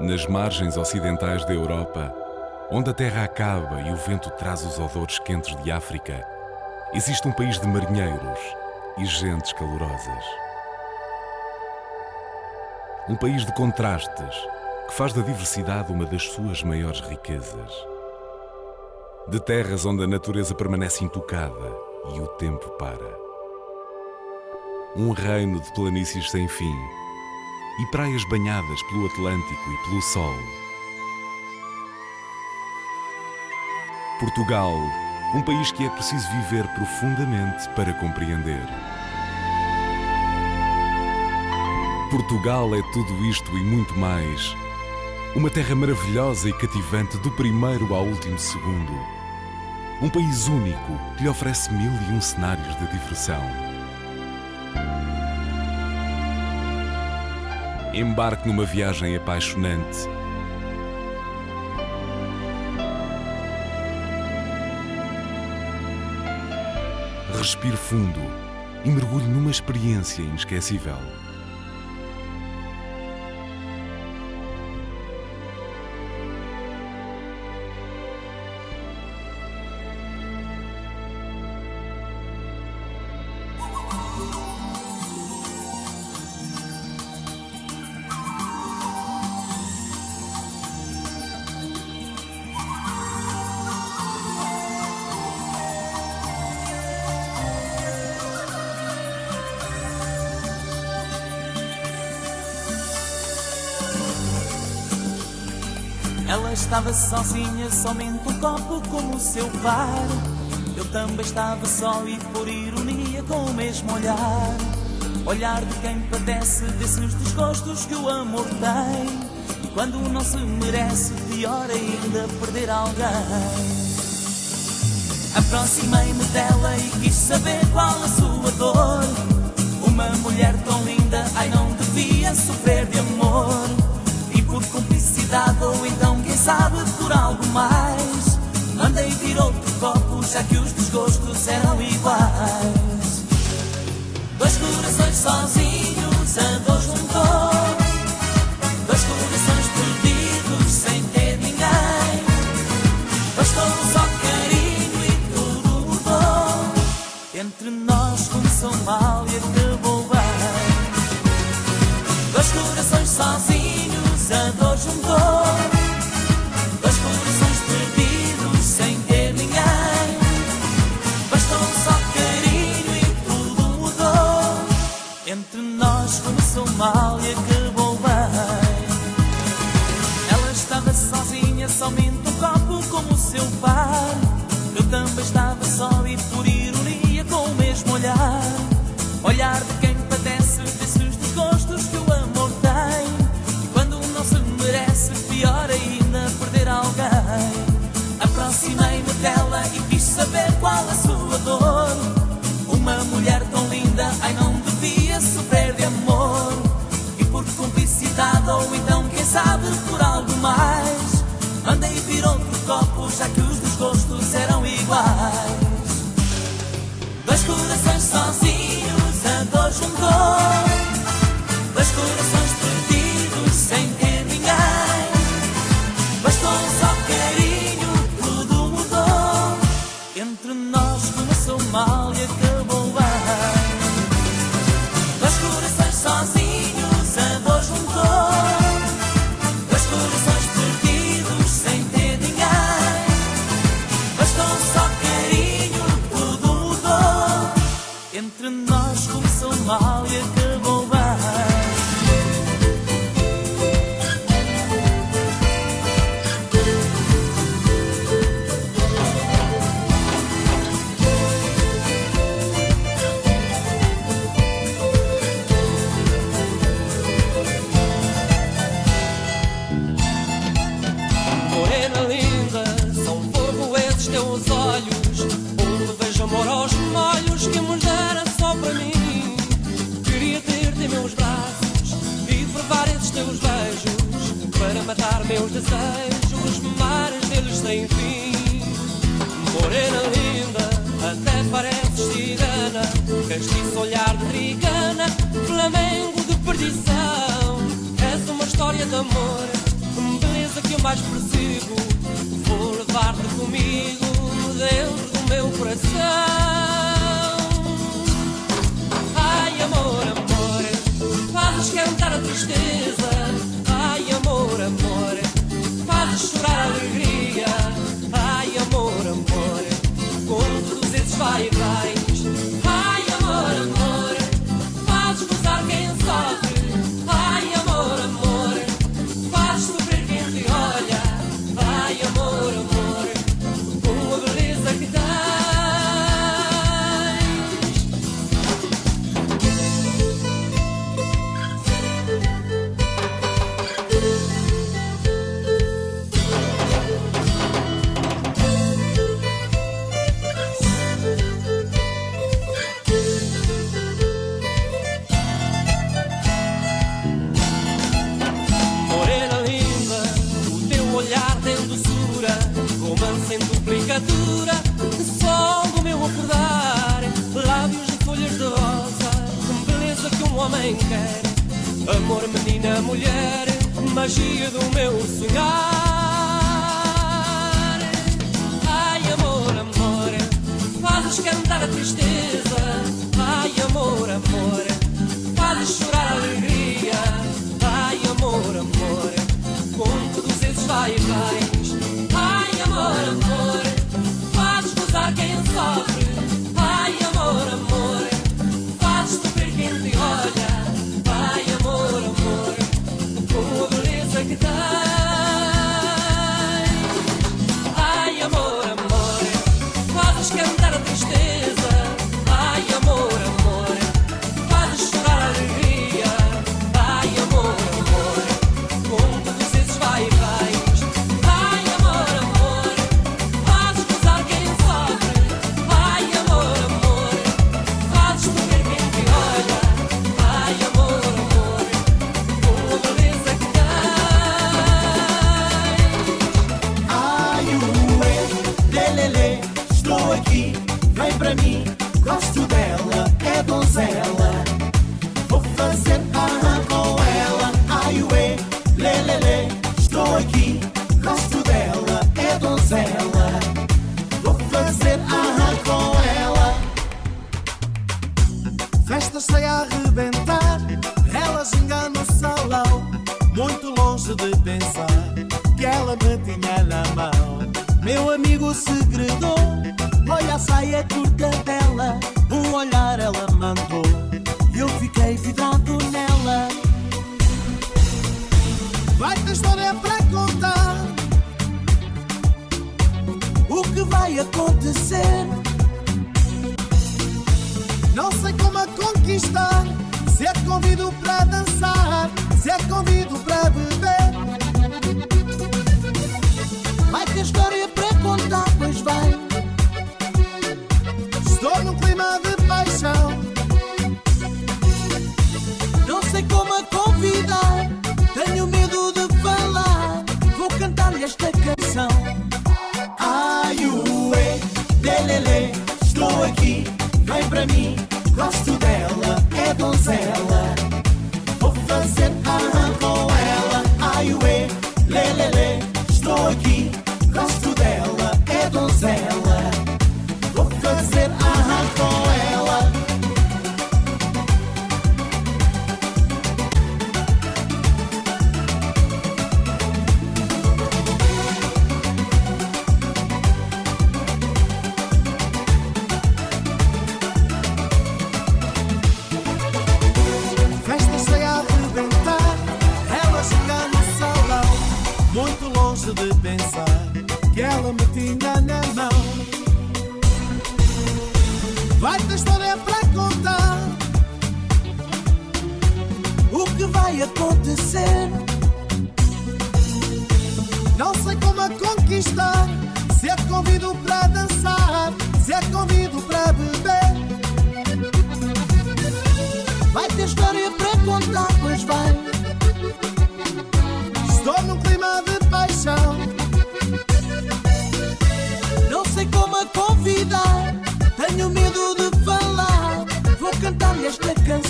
nas margens ocidentais da Europa, onde a terra acaba e o vento traz os odores quentes de África, existe um país de marinheiros e gentes calorosas. Um país de contrastes que faz da diversidade uma das suas maiores riquezas. De terras onde a natureza permanece intocada e o tempo para. Um reino de planícies sem fim e praias banhadas pelo Atlântico e pelo Sol. Portugal, um país que é preciso viver profundamente para compreender. Portugal é tudo isto e muito mais. Uma terra maravilhosa e cativante do primeiro ao último segundo. Um país único que lhe oferece mil e um cenários de diversão. Embarque numa viagem apaixonante. Respire fundo e mergulhe numa experiência inesquecível. Estava sozinha, somente um copo como seu par. Eu também estava só e por ironia com o mesmo olhar. Olhar de quem padece desses desgostos que o amor tem. E quando não se merece, pior ainda perder alguém. Aproximei-me dela e quis saber qual a sua dor. Uma mulher tão linda, ai não devia sofrer de amor. E por cumplicidade ou então sabe por algo mais. Mandei vir outro copo já que os desgostos eram iguais. Dois corações sozinhos a dor juntou Dois corações perdidos sem ter ninguém. Bastou só carinho e tudo mudou. Entre nós começou mal e acabou bem. Dois corações sozinhos a dor juntou começou mal e acabou bem. Ela estava sozinha, somente um copo como o seu par. Eu também estava só e por ironia com o mesmo olhar. Olhar de quem padece desses desgostos que o amor tem. E quando não se merece, pior ainda perder alguém. Aproximei-me dela e quis saber qual a sua já que os desgostos eram iguais. Dois corações sozinhos a dor juntou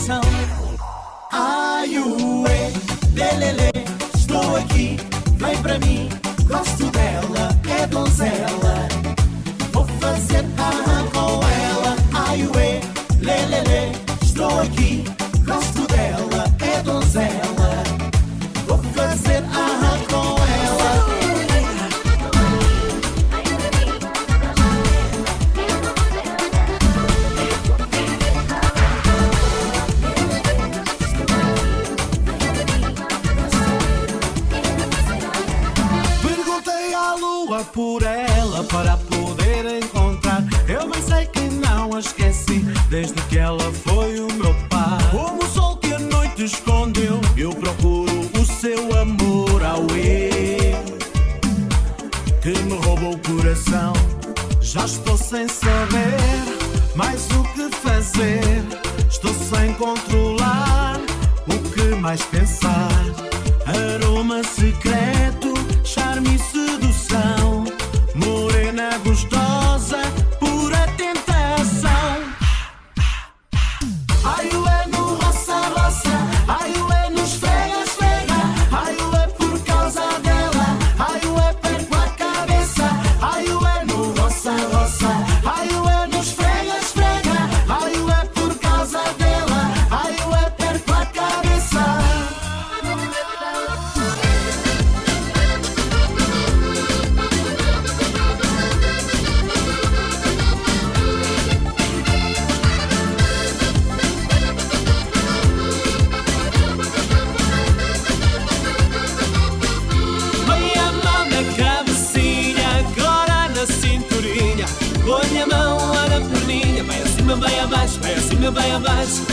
canção. Ai, ué, lelele, estou aqui, vem para mim. Gosto dela, é donzela. Vou fazer ah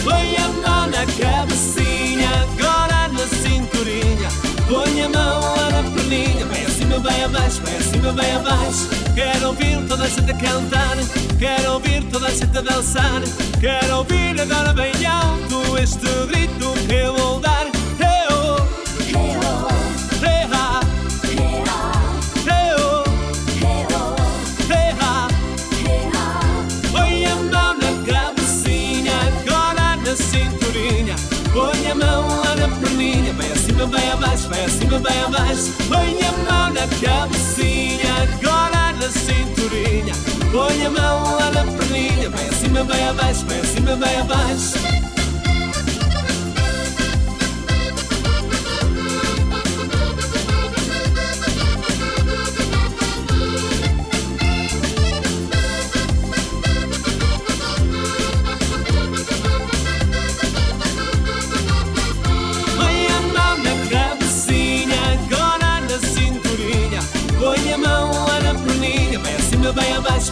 Põe a mão na cabecinha, agora na cinturinha. Põe a mão lá na perninha, vai acima, vai abaixo, vai acima, vai abaixo. Quero ouvir toda a gente a cantar, quero ouvir toda a gente a dançar. Quero ouvir agora bem alto este grito que eu vou dar. Vai abaixo. Põe a mão na cabecinha, agora na cinturinha. Põe a mão lá na perninha, vai acima, vai abaixo, vai acima, vai abaixo.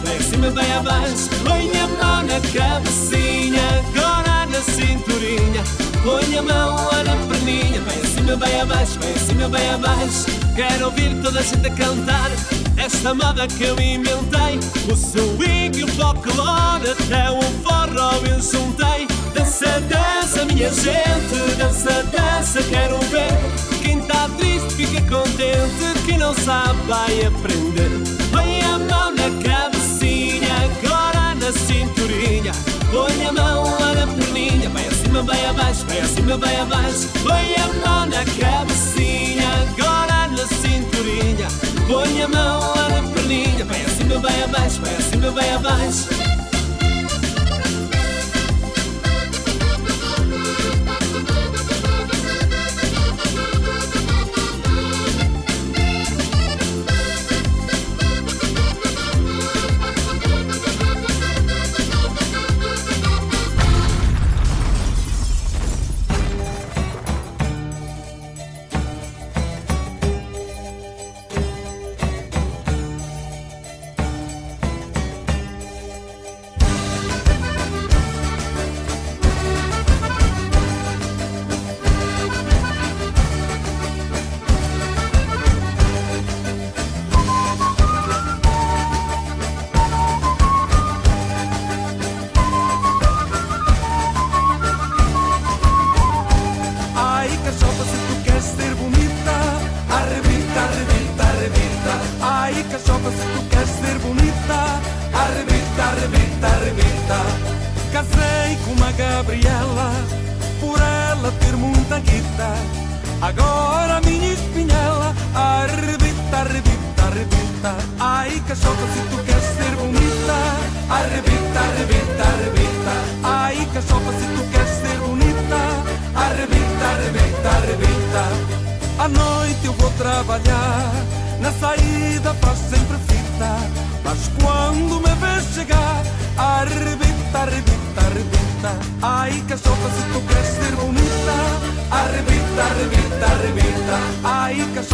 Acima, vai abaixo. Põe a mão na cabecinha, agora na cinturinha. Põe a mão na perninha, vai acima, vai abaixo, vai acima, vai abaixo. Quero ouvir toda a gente a cantar esta moda que eu inventei. O swing e o folclore, até o forró eu juntei. Dança, dança, minha gente, dança, dança, quero ver. Quem tá triste fica contente, quem não sabe vai aprender. Acima,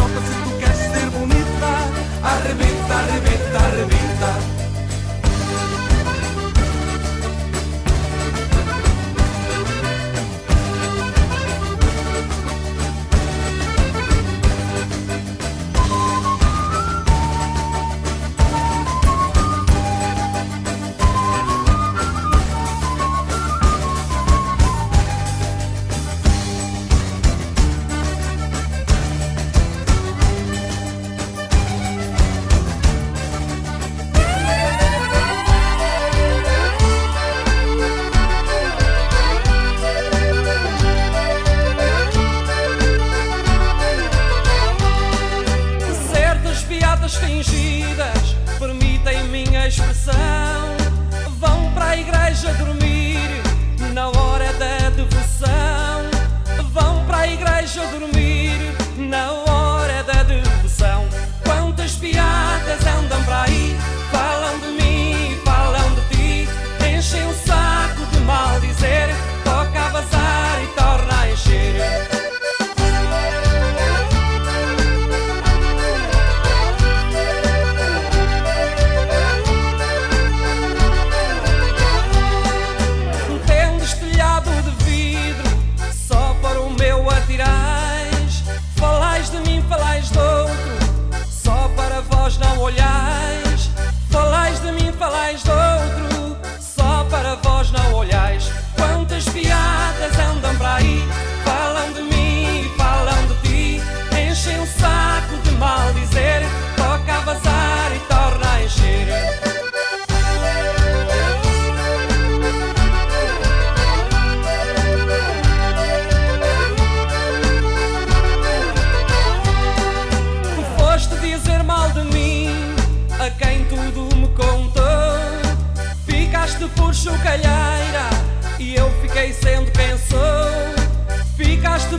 Ai, cachorra,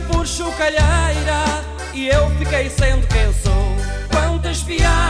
Por chocalheira e eu fiquei sendo quem sou. Quantas piadas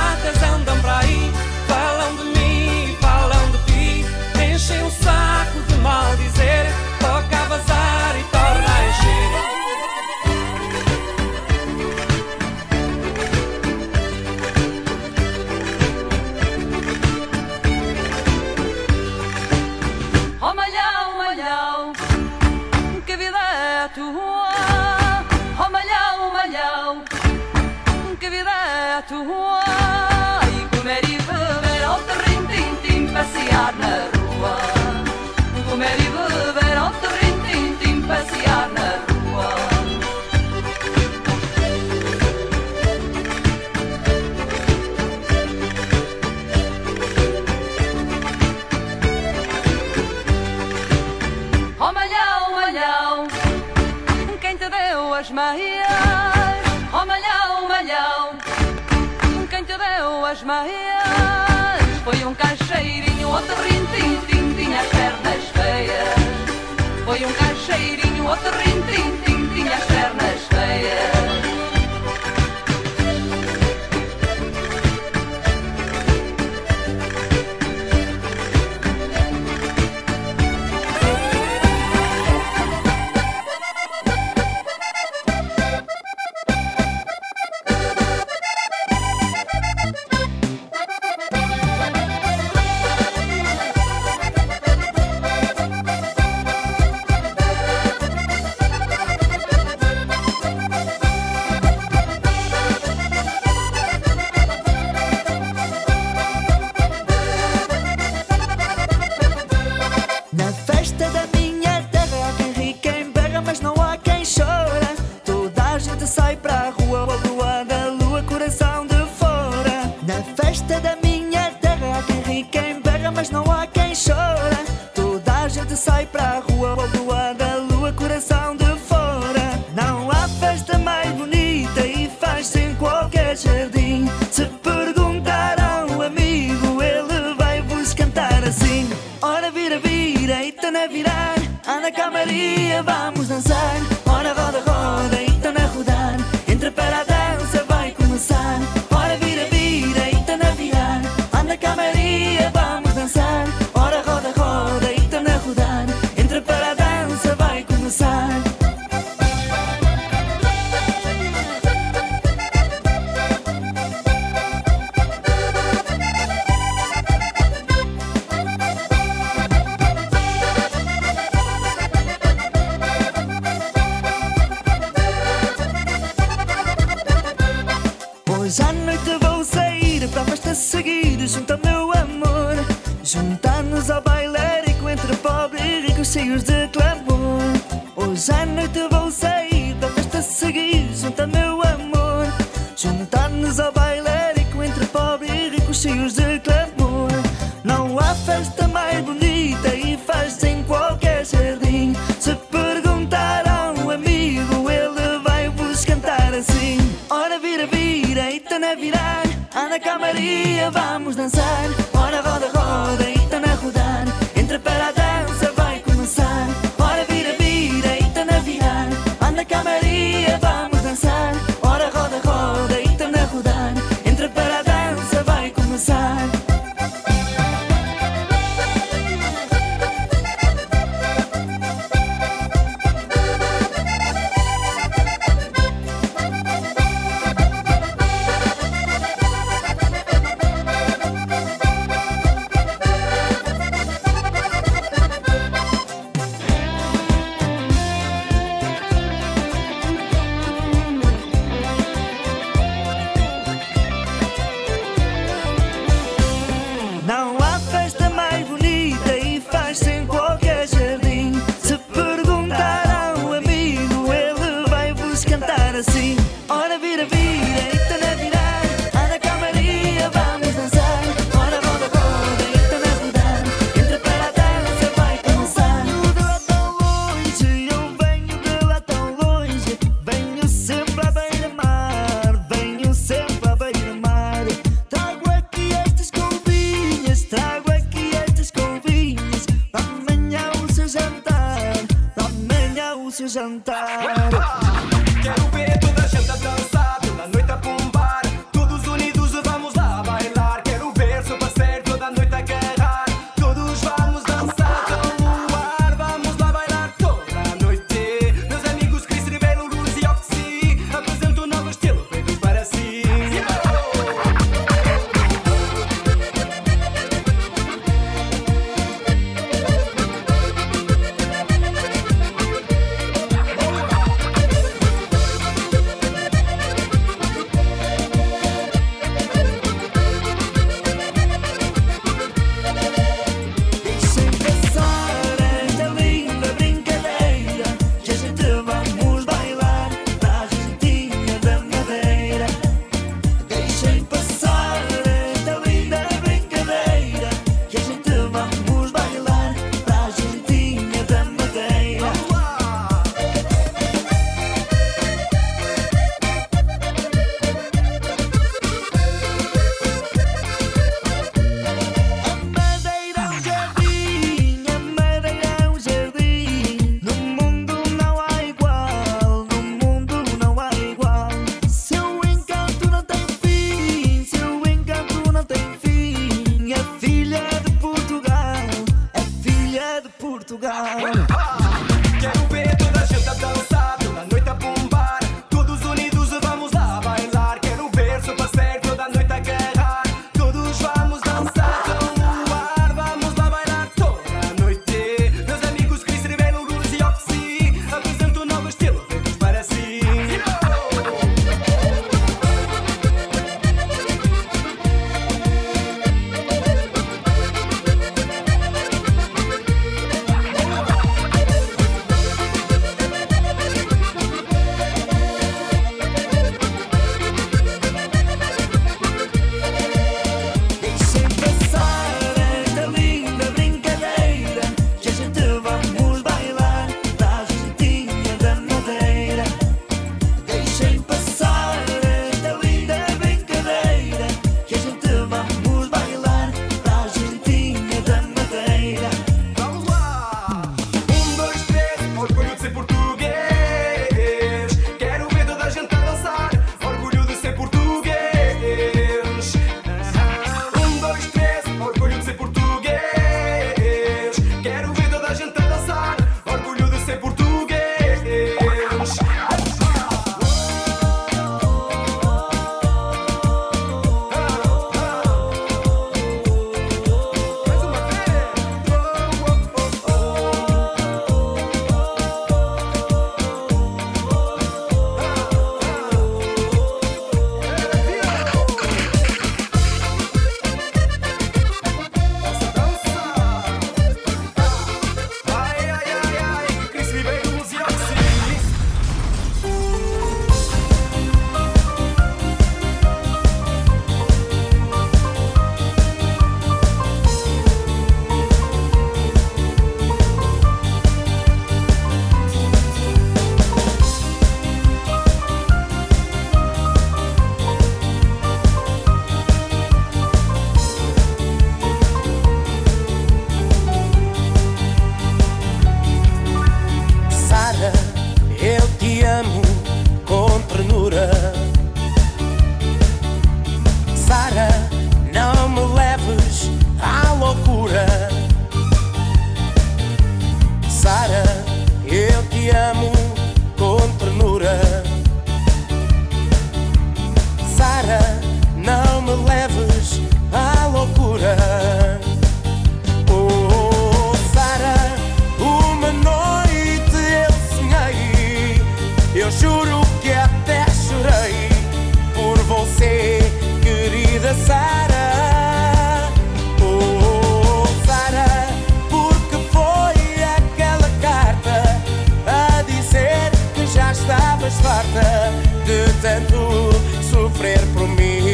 estás farta de tanto sofrer por mim.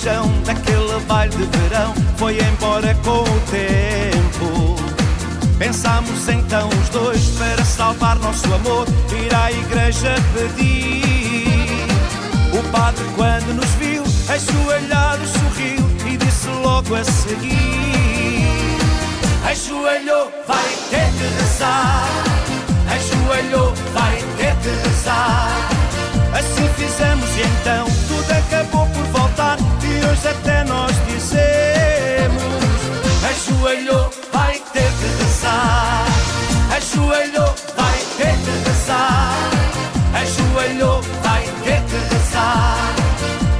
Paixão daquele baile de verão foi embora com o tempo. Pensámos então os dois para salvar nosso amor, ir à igreja pedir. O padre, quando nos viu, ajoelhado sorriu e disse logo a seguir: Ajoelhou, vai ter que rezar. Ajoelhou, vai ter que rezar. Assim fizemos e então tudo acabou por voltar. E hoje até nós dizemos: Ajoelhou, vai ter que rezar. Ajoelhou, vai ter que rezar. Ajoelhou, vai ter que rezar.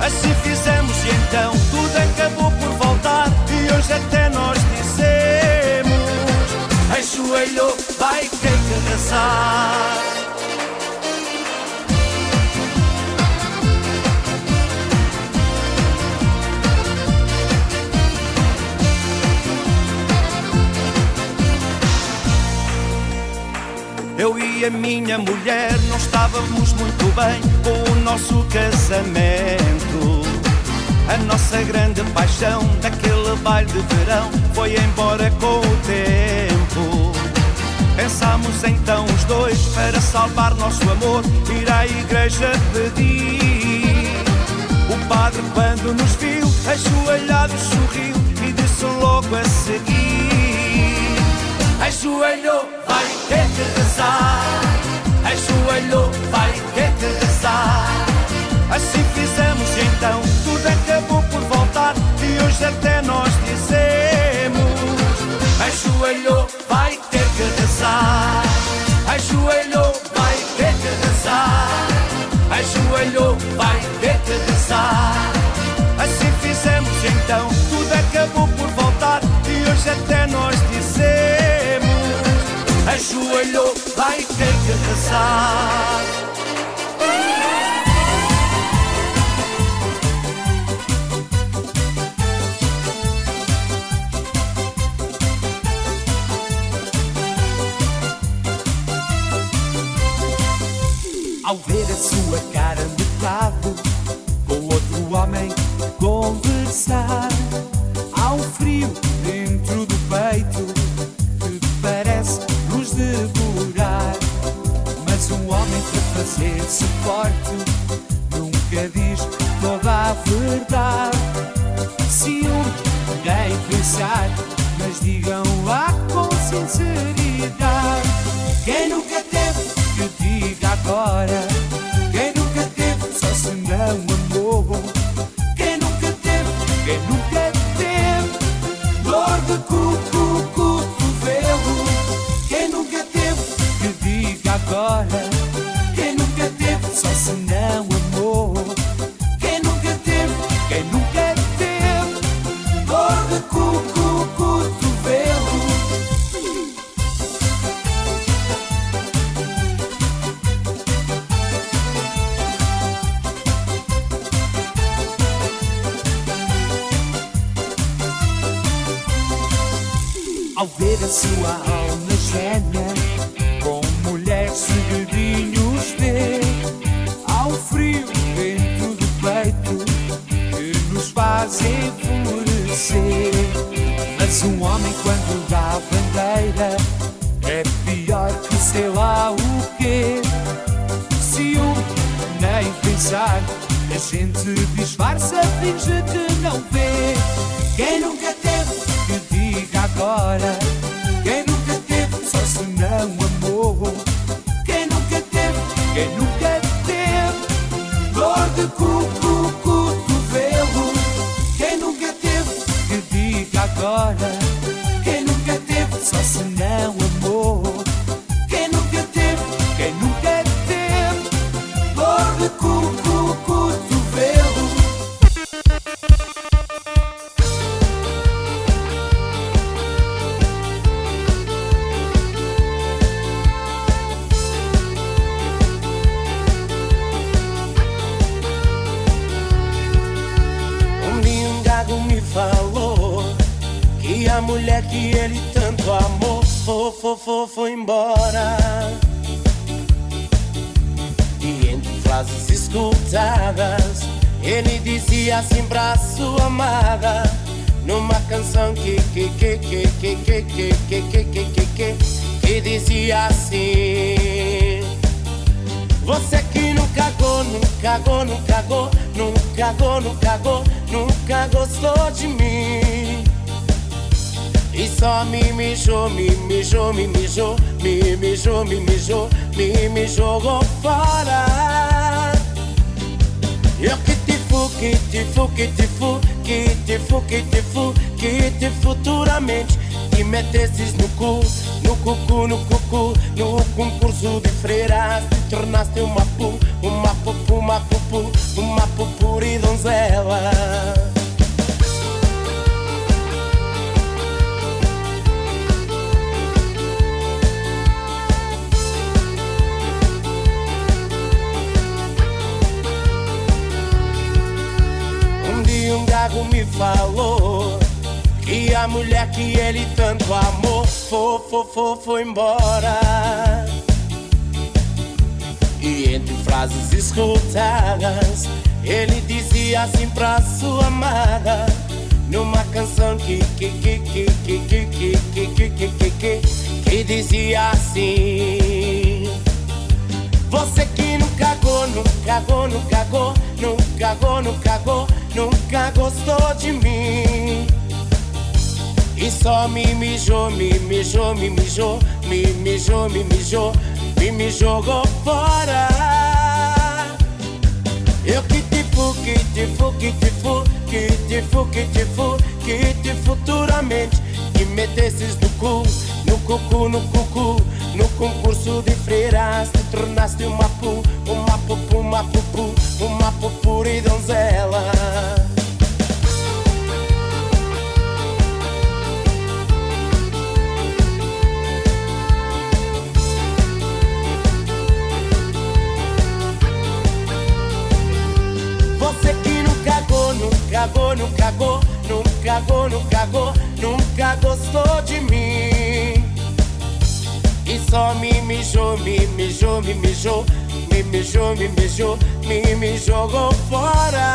Assim fizemos e então tudo acabou por voltar. E hoje até nós dizemos: Ajoelhou, vai ter que rezar. E a minha mulher não estávamos muito bem com o nosso casamento. A nossa grande paixão daquele baile de verão foi embora com o tempo. Pensámos então os dois para salvar nosso amor, ir à igreja pedir. O padre, quando nos viu, ajoelhado sorriu e disse logo a seguir: Ajoelhou, vai ter que rezar. Ajoelhou, vai ter que rezar. Assim fizemos então tudo acabou por voltar. E hoje até nós dizemos: Ajoelhou, vai ter que rezar. Ajoelhou, vai ter que rezar. Ajoelhou, vai ter que rezar. Assim fizemos então tudo acabou por voltar. E hoje até nós dizemos: ajoelhou, vai ter que rezar. Ao ver a sua cara metade com outro homem conversar, há um frio dentro do peito fazer-se forte nunca diz toda a verdade. Se um ninguém pensar, mas digam lá com sinceridade. Quem nunca teve que diga agora? Frases escutadas, ele dizia assim pra sua amada. Numa canção que que que que que que que que que que que que que dizia assim. Você que não cagou, não cagou, não cagou, não cagou, não cagou, nunca gostou de mim. E só me mijou, me mijou, me mijou, me mijou, me mijou, me me jogou fora. Eu que te fu, que te fu, que te fu, que te fu, que te fu, que te futuramente te metesses no cu, no cucu, no cucu, no concurso de freiras, te tornaste uma pu, uma pupu, uma pupu, uma pupuri donzela. Um gago me falou que a mulher que ele tanto amou fo, fo, fo, foi embora. E entre frases escutadas, ele dizia assim pra sua amada. Numa canção que que que que que que que que que que que que que dizia assim. Você que não cagou, não cagou, não cagou, não cagou, não cagou, nunca gostou de mim. E só me mijou, me mijou, me mijou, me mijou, me mijou, me me jogou fora. Eu que te fu, que te fu, que te fu, que te fu, que te fu, que te futuramente te metesses no cu, no cucu, no cucu, no concurso de freiras te tornaste uma pu, uma purpura e donzela. Você que nunca go, nunca go, nunca go, nunca go, nunca go, nunca gostou de mim. E só me mijou, me mijou, me mijou, me mijou, me mijou. Me mijou me jogou fora.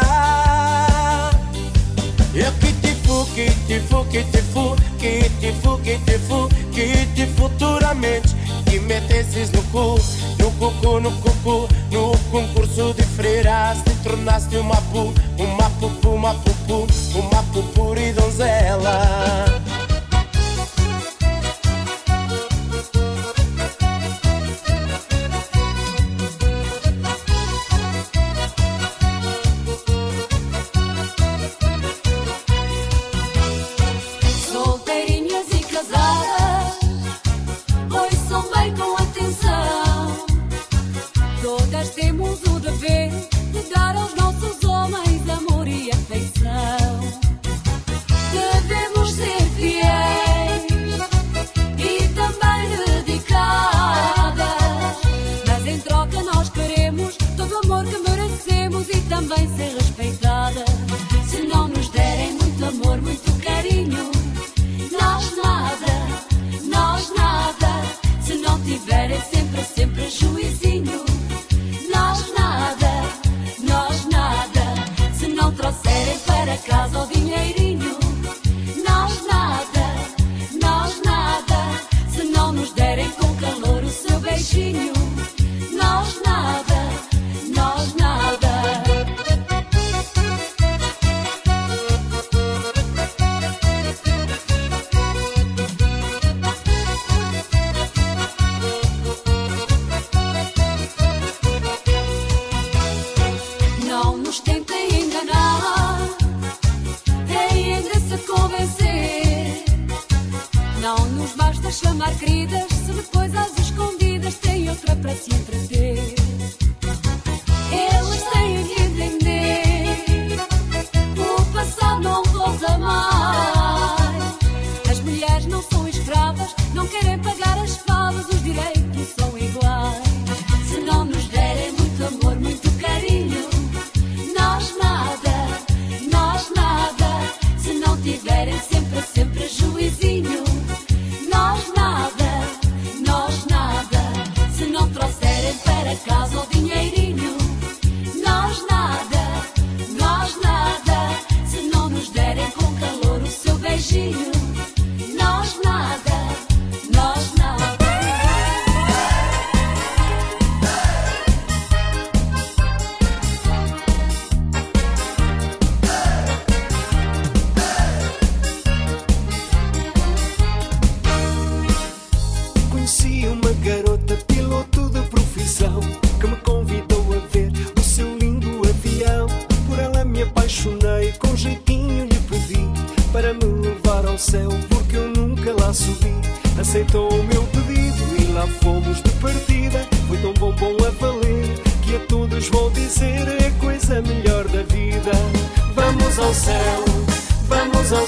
Eu que te fu, que te fu, que te fu, que te fu, que te fu, que te futuramente que metesses no cu, no cucu, no cucu, no concurso de freiras te tornaste uma pu, uma pupu, uma pupu, uma pupura e donzela.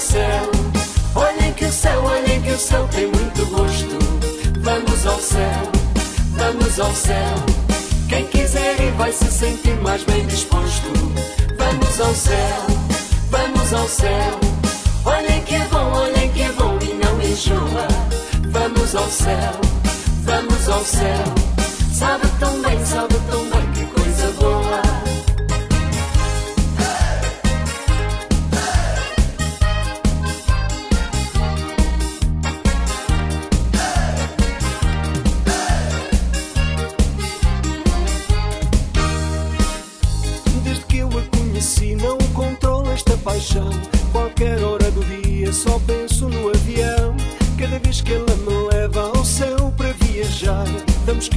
Céu. Olhem que o céu, olhem que o céu tem muito gosto. Vamos ao céu, vamos ao céu. Quem quiser ir vai se sentir mais bem disposto. Vamos ao céu, vamos ao céu. Olhem que é bom, olhem que é bom e não enjoa. Vamos ao céu, vamos ao céu. Sabe tão bem, sabe tão bem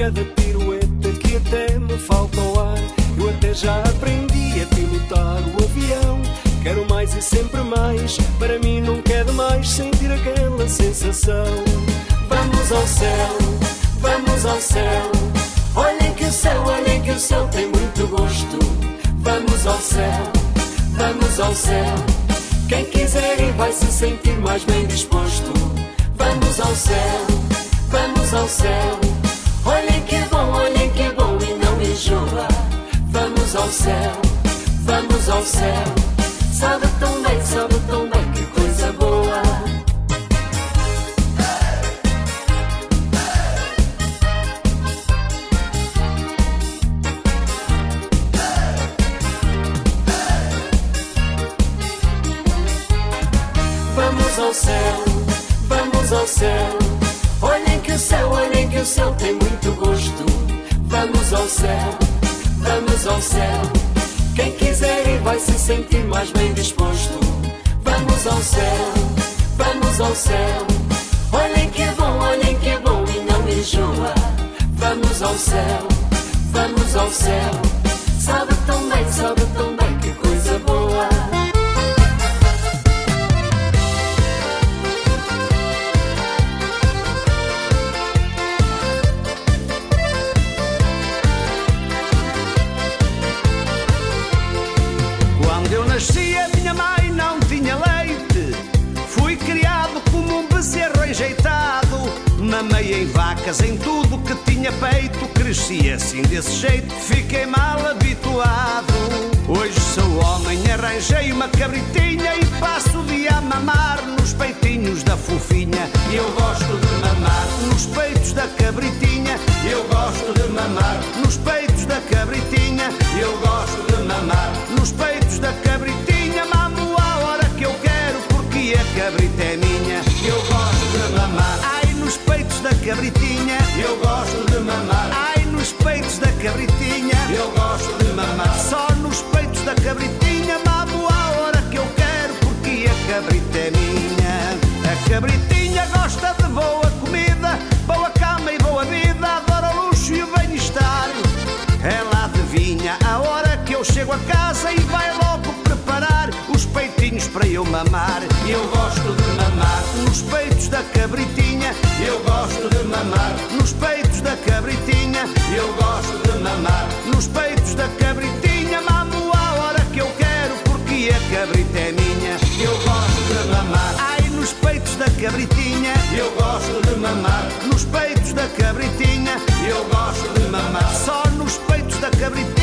cada pirueta que até me falta o ar. Eu até já aprendi a pilotar o avião. Quero mais e sempre mais. Para mim nunca é demais sentir aquela sensação. Vamos ao céu, vamos ao céu. Olhem que o céu, olhem que o céu tem muito gosto. Vamos ao céu, vamos ao céu. Quem quiser ir vai se sentir mais bem disposto. Vamos ao céu, vamos ao céu. Olha que bom, olha que bom e não enjoa. Vamos ao céu, vamos ao céu. Sabe tão bem, sabe tão bem, que coisa boa. Vamos ao céu, vamos ao céu o céu tem muito gosto. Vamos ao céu, vamos ao céu. Quem quiser ir vai se sentir mais bem disposto. Vamos ao céu, vamos ao céu. Olhem que é bom, olhem que é bom e não enjoa. Vamos ao céu, vamos ao céu. Sabe tão bem, sabe tão Em tudo que tinha peito. Cresci assim desse jeito, fiquei mal habituado. Hoje sou homem, arranjei uma cabritinha e passo o dia a mamar nos peitinhos da fofinha. Eu gosto de mamar nos peitos da cabritinha. Eu gosto de mamar nos peitos da cabritinha. Eu gosto de mamar nos peitos da cabritinha. Mamo a hora que eu quero porque a cabrita é minha. Eu gosto de mamar. Nos peitos da cabritinha. Eu gosto de mamar. Ai, nos peitos da cabritinha. Eu gosto de mamar. Só nos peitos da cabritinha. Mamo a hora que eu quero porque a cabrita é minha. A cabritinha gosta de boa comida, boa cama e boa vida. Adora o luxo e o bem-estar. Ela adivinha a hora que eu chego a casa e vai logo peitinhos para eu mamar. Eu gosto de mamar nos peitos da cabritinha. Eu gosto de mamar nos peitos da cabritinha. Eu gosto de mamar nos peitos da cabritinha. Mamo a hora que eu quero porque a cabrita é minha. Eu gosto de mamar. Ai, nos peitos da cabritinha. Eu gosto de mamar nos peitos da cabritinha. Eu gosto de mamar só nos peitos da cabritinha.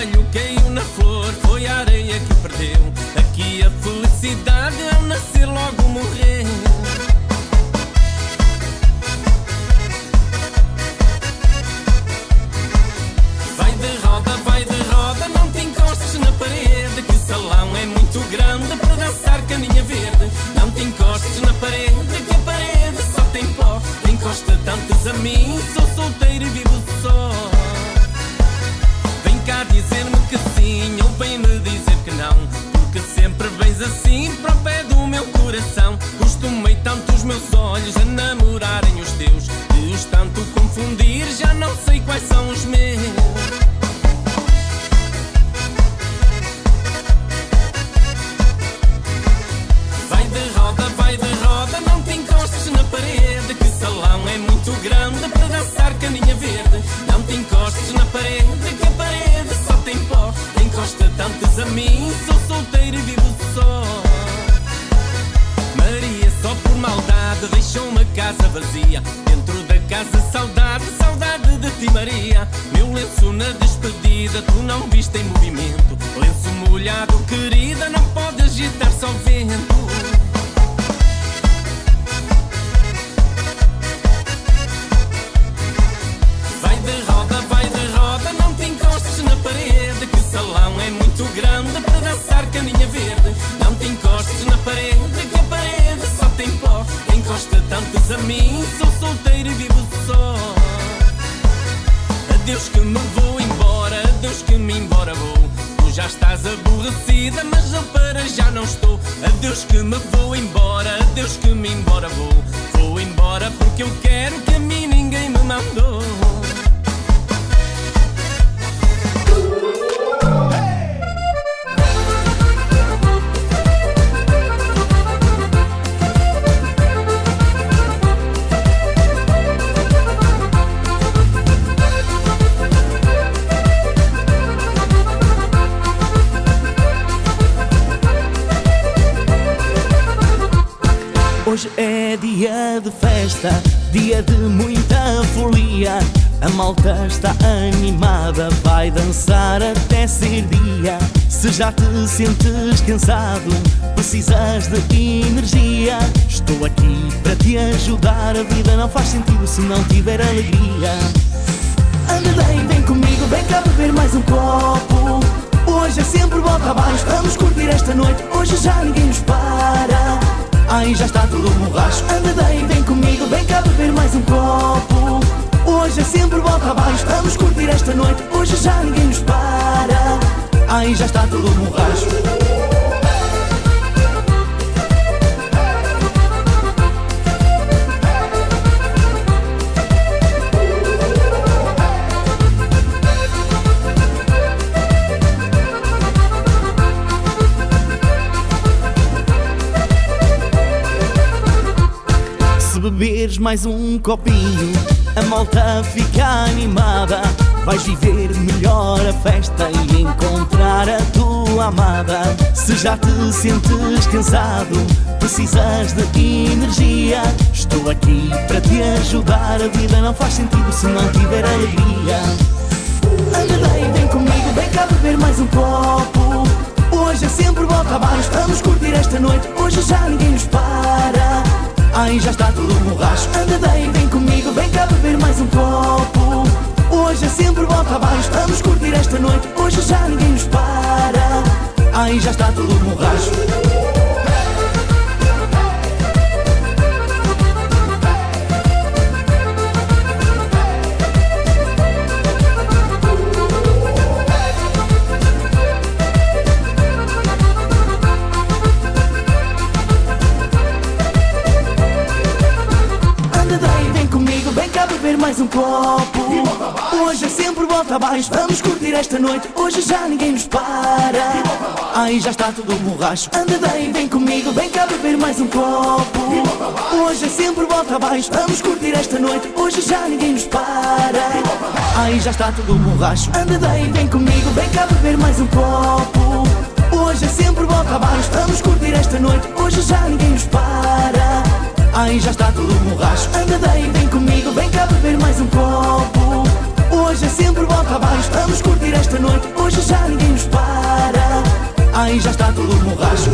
banho quente. Está animada, vai dançar até ser dia. Se já te sentes cansado, precisas de energia. Estou aqui para te ajudar. A vida não faz sentido se não tiver alegria. Anda bem, vem comigo, vem cá beber mais um copo. Hoje é sempre volta abaixo, vamos curtir esta noite. Hoje já ninguém nos para. Ai, já está tudo borracho. Anda bem, vem comigo, vem cá beber mais um copo. Hoje é sempre volta abaixo, vamos curtir esta noite. Hoje já ninguém nos para. Ai, já está tudo borracho. Se beberes mais um copinho, a malta fica animada. Vais viver melhor a festa e encontrar a tua amada. Se já te sentes cansado, precisas de energia. Estou aqui para te ajudar. A vida não faz sentido se não tiver alegria. Anda bem, vem comigo, vem cá beber mais um copo. Hoje é sempre volta abaixo, vamos curtir esta noite. Hoje já ninguém nos para. Ai, já está tudo borracho. Anda bem, vem esta noite. Hoje já ninguém nos para. Ai, já está tudo borracho. Anda bem, vem comigo, vem cá beber mais um copo. Hoje é sempre volta abaixo, vamos esta noite. Hoje já ninguém nos para. Ai, já está tudo borracho. Anda bem, vem comigo, vem cá beber mais um copo. Hoje é sempre volta abaixo, vamos curtir esta noite. Hoje já ninguém nos para. Ai, já está tudo borracho Anda daí, vem comigo, vem cá beber mais um copo Hoje é sempre volta abaixo Vamos curtir esta noite, hoje já ninguém nos para Ai, já está tudo borracho Anda daí, vem comigo, vem cá beber mais um copo Hoje é sempre volta abaixo Vamos curtir esta noite, hoje já ninguém nos para. Ai, já está tudo borracho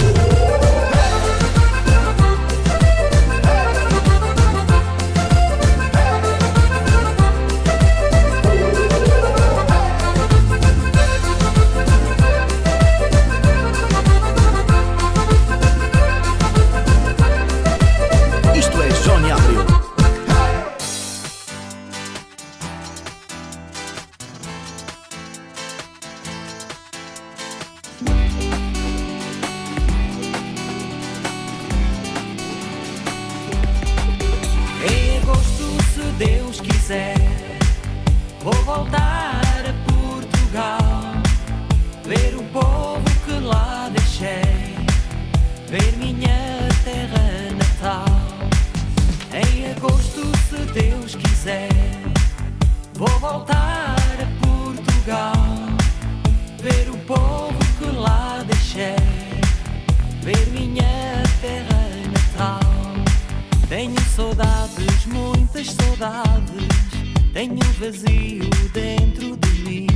Tenho vazio dentro de mim.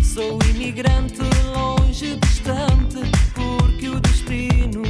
Sou imigrante longe, distante, porque o destino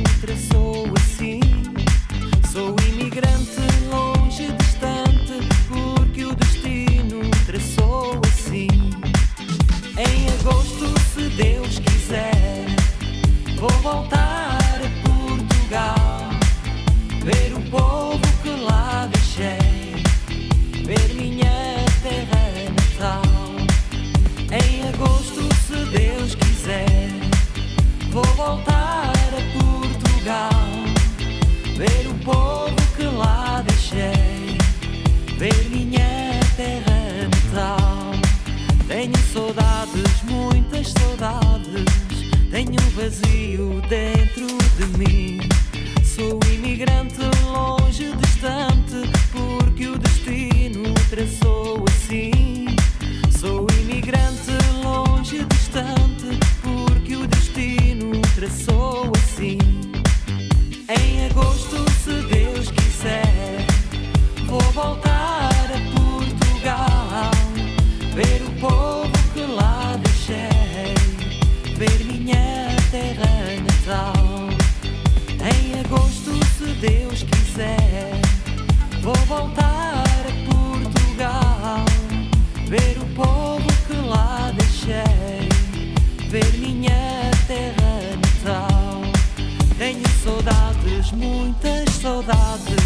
muitas saudades,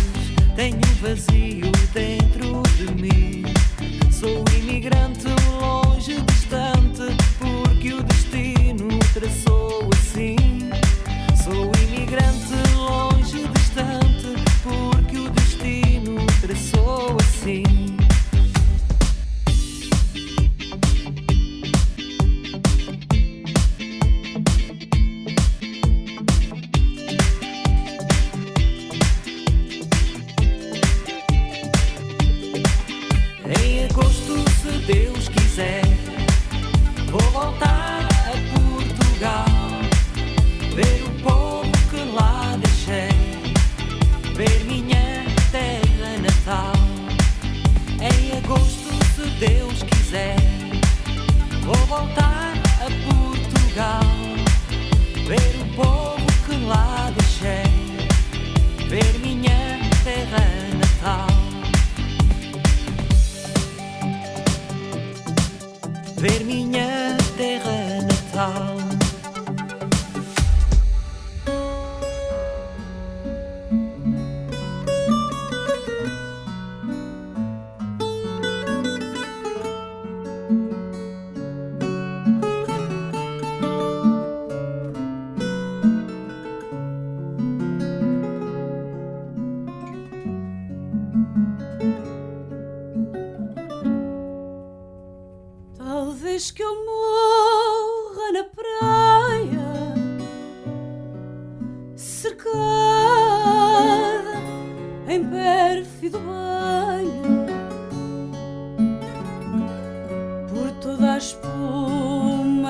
tenho vazio dentro de mim. Sou imigrante longe, distante, porque o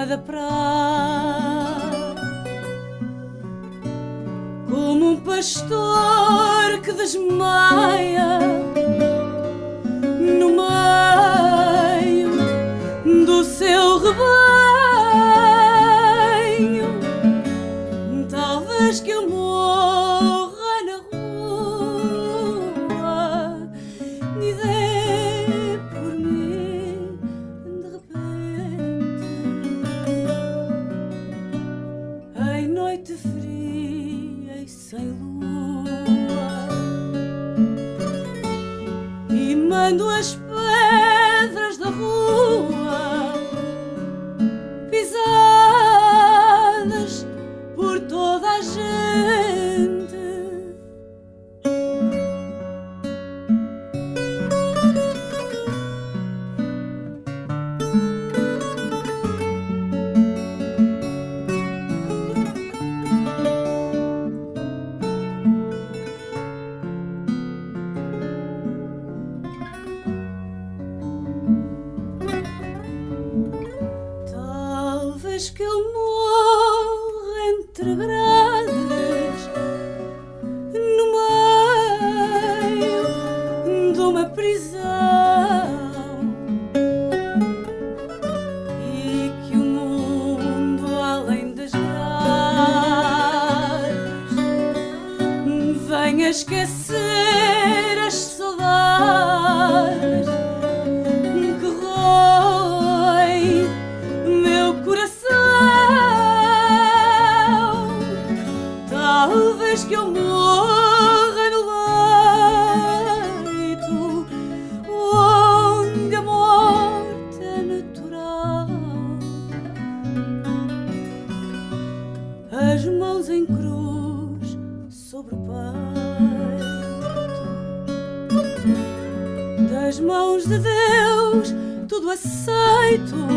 da praia, como um pastor que desmaia aceito,